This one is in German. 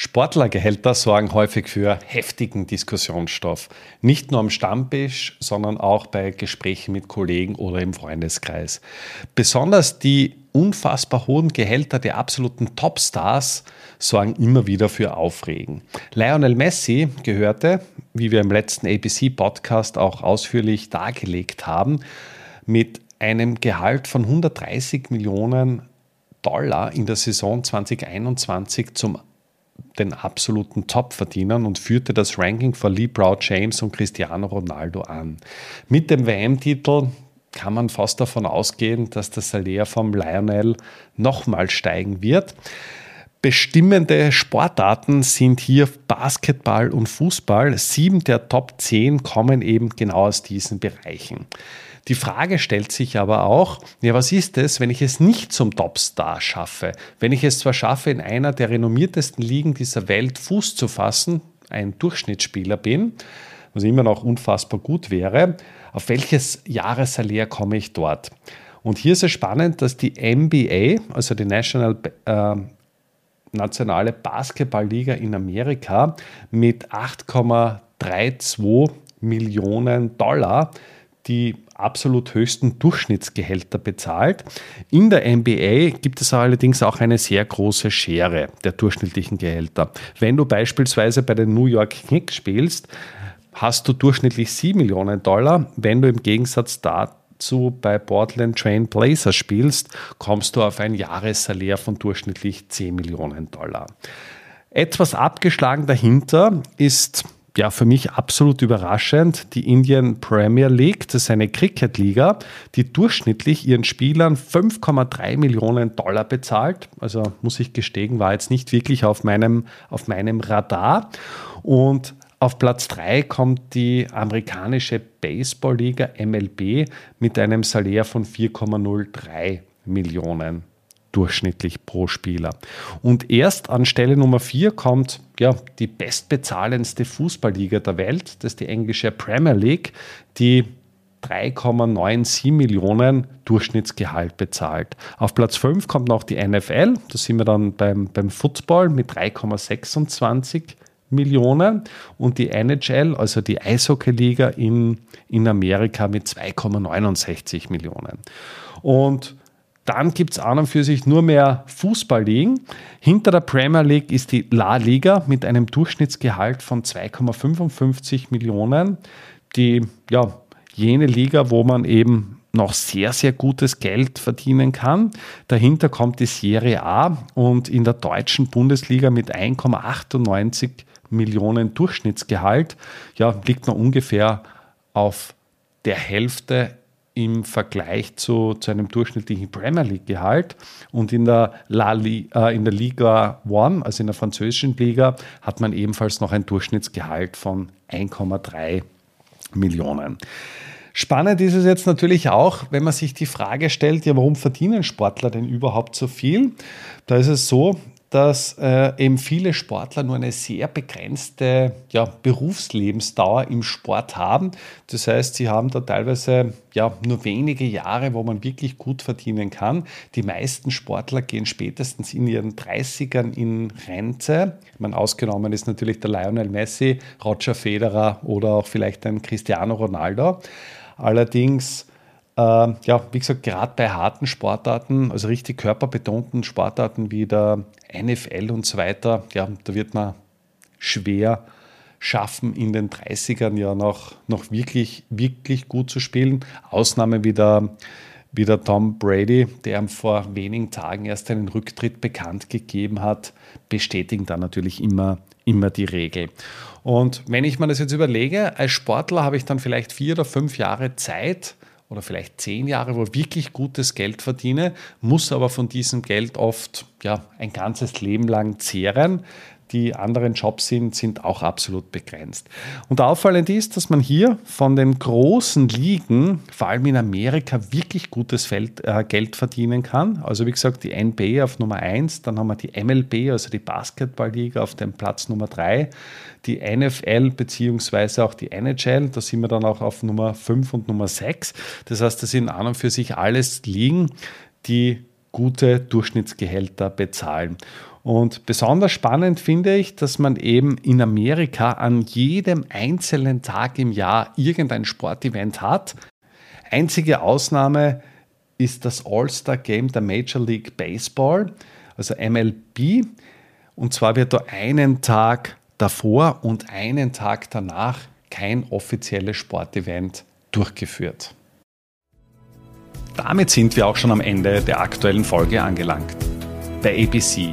Sportlergehälter sorgen häufig für heftigen Diskussionsstoff. Nicht nur am Stammtisch, sondern auch bei Gesprächen mit Kollegen oder im Freundeskreis. Besonders die unfassbar hohen Gehälter der absoluten Topstars sorgen immer wieder für Aufregen. Lionel Messi gehörte, wie wir im letzten ABC-Podcast auch ausführlich dargelegt haben, mit einem Gehalt von 130 Millionen Dollar in der Saison 2021 zum den absoluten Top-Verdienern und führte das Ranking vor LeBron James und Cristiano Ronaldo an. Mit dem WM-Titel kann man fast davon ausgehen, dass das Salär vom Lionel nochmal steigen wird. Bestimmende Sportarten sind hier Basketball und Fußball. Sieben der Top 10 kommen eben genau aus diesen Bereichen. Die Frage stellt sich aber auch, ja, was ist es, wenn ich es nicht zum Topstar schaffe? Wenn ich es zwar schaffe, in einer der renommiertesten Ligen dieser Welt Fuß zu fassen, ein Durchschnittsspieler bin, was immer noch unfassbar gut wäre, auf welches Jahressalär komme ich dort? Und hier ist es spannend, dass die NBA, also die National äh, nationale Basketballliga in Amerika mit 8,32 Millionen Dollar die absolut höchsten Durchschnittsgehälter bezahlt. In der NBA gibt es allerdings auch eine sehr große Schere der durchschnittlichen Gehälter. Wenn du beispielsweise bei den New York Knicks spielst, hast du durchschnittlich 7 Millionen Dollar. Wenn du im Gegensatz dazu bei Portland Train Blazers spielst, kommst du auf ein Jahressalär von durchschnittlich 10 Millionen Dollar. Etwas abgeschlagen dahinter ist ja, für mich absolut überraschend, die Indian Premier League, das ist eine Cricket-Liga, die durchschnittlich ihren Spielern 5,3 Millionen Dollar bezahlt. Also muss ich gestehen, war jetzt nicht wirklich auf meinem, auf meinem Radar. Und auf Platz 3 kommt die amerikanische Baseball-Liga MLB mit einem Salär von 4,03 Millionen durchschnittlich pro Spieler. Und erst an Stelle Nummer 4 kommt ja, die bestbezahlendste Fußballliga der Welt, das ist die englische Premier League, die 3,97 Millionen Durchschnittsgehalt bezahlt. Auf Platz 5 kommt noch die NFL, da sind wir dann beim, beim Football mit 3,26 Millionen und die NHL, also die Eishockeyliga in, in Amerika mit 2,69 Millionen. Und dann gibt es an und für sich nur mehr Fußballligen. Hinter der Premier League ist die La Liga mit einem Durchschnittsgehalt von 2,55 Millionen. Die, ja, jene Liga, wo man eben noch sehr, sehr gutes Geld verdienen kann. Dahinter kommt die Serie A und in der deutschen Bundesliga mit 1,98 Millionen Durchschnittsgehalt ja, liegt man ungefähr auf der Hälfte im Vergleich zu, zu einem durchschnittlichen Premier League-Gehalt. Und in der, La Li, äh, in der Liga One, also in der französischen Liga, hat man ebenfalls noch ein Durchschnittsgehalt von 1,3 Millionen. Spannend ist es jetzt natürlich auch, wenn man sich die Frage stellt, ja, warum verdienen Sportler denn überhaupt so viel? Da ist es so, dass äh, eben viele Sportler nur eine sehr begrenzte ja, Berufslebensdauer im Sport haben. Das heißt, sie haben da teilweise ja, nur wenige Jahre, wo man wirklich gut verdienen kann. Die meisten Sportler gehen spätestens in ihren 30ern in Rente. Meine, ausgenommen ist natürlich der Lionel Messi, Roger Federer oder auch vielleicht ein Cristiano Ronaldo. Allerdings äh, ja, wie gesagt, gerade bei harten Sportarten, also richtig körperbetonten Sportarten wie der NFL und so weiter, ja, da wird man schwer schaffen, in den 30ern ja noch, noch wirklich, wirklich gut zu spielen. Ausnahme wie der, wie der Tom Brady, der vor wenigen Tagen erst einen Rücktritt bekannt gegeben hat, bestätigen dann natürlich immer, immer die Regel. Und wenn ich mir das jetzt überlege, als Sportler habe ich dann vielleicht vier oder fünf Jahre Zeit, oder vielleicht zehn Jahre, wo ich wirklich gutes Geld verdiene, muss aber von diesem Geld oft ja, ein ganzes Leben lang zehren die anderen Jobs sind, sind auch absolut begrenzt. Und auffallend ist, dass man hier von den großen Ligen, vor allem in Amerika, wirklich gutes Feld, äh, Geld verdienen kann. Also wie gesagt, die NBA auf Nummer 1, dann haben wir die MLB, also die Basketballliga auf dem Platz Nummer 3, die NFL beziehungsweise auch die NHL, da sind wir dann auch auf Nummer 5 und Nummer 6. Das heißt, das sind an und für sich alles Ligen, die gute Durchschnittsgehälter bezahlen. Und besonders spannend finde ich, dass man eben in Amerika an jedem einzelnen Tag im Jahr irgendein Sportevent hat. Einzige Ausnahme ist das All-Star Game der Major League Baseball, also MLB. Und zwar wird da einen Tag davor und einen Tag danach kein offizielles Sportevent durchgeführt. Damit sind wir auch schon am Ende der aktuellen Folge angelangt. Bei ABC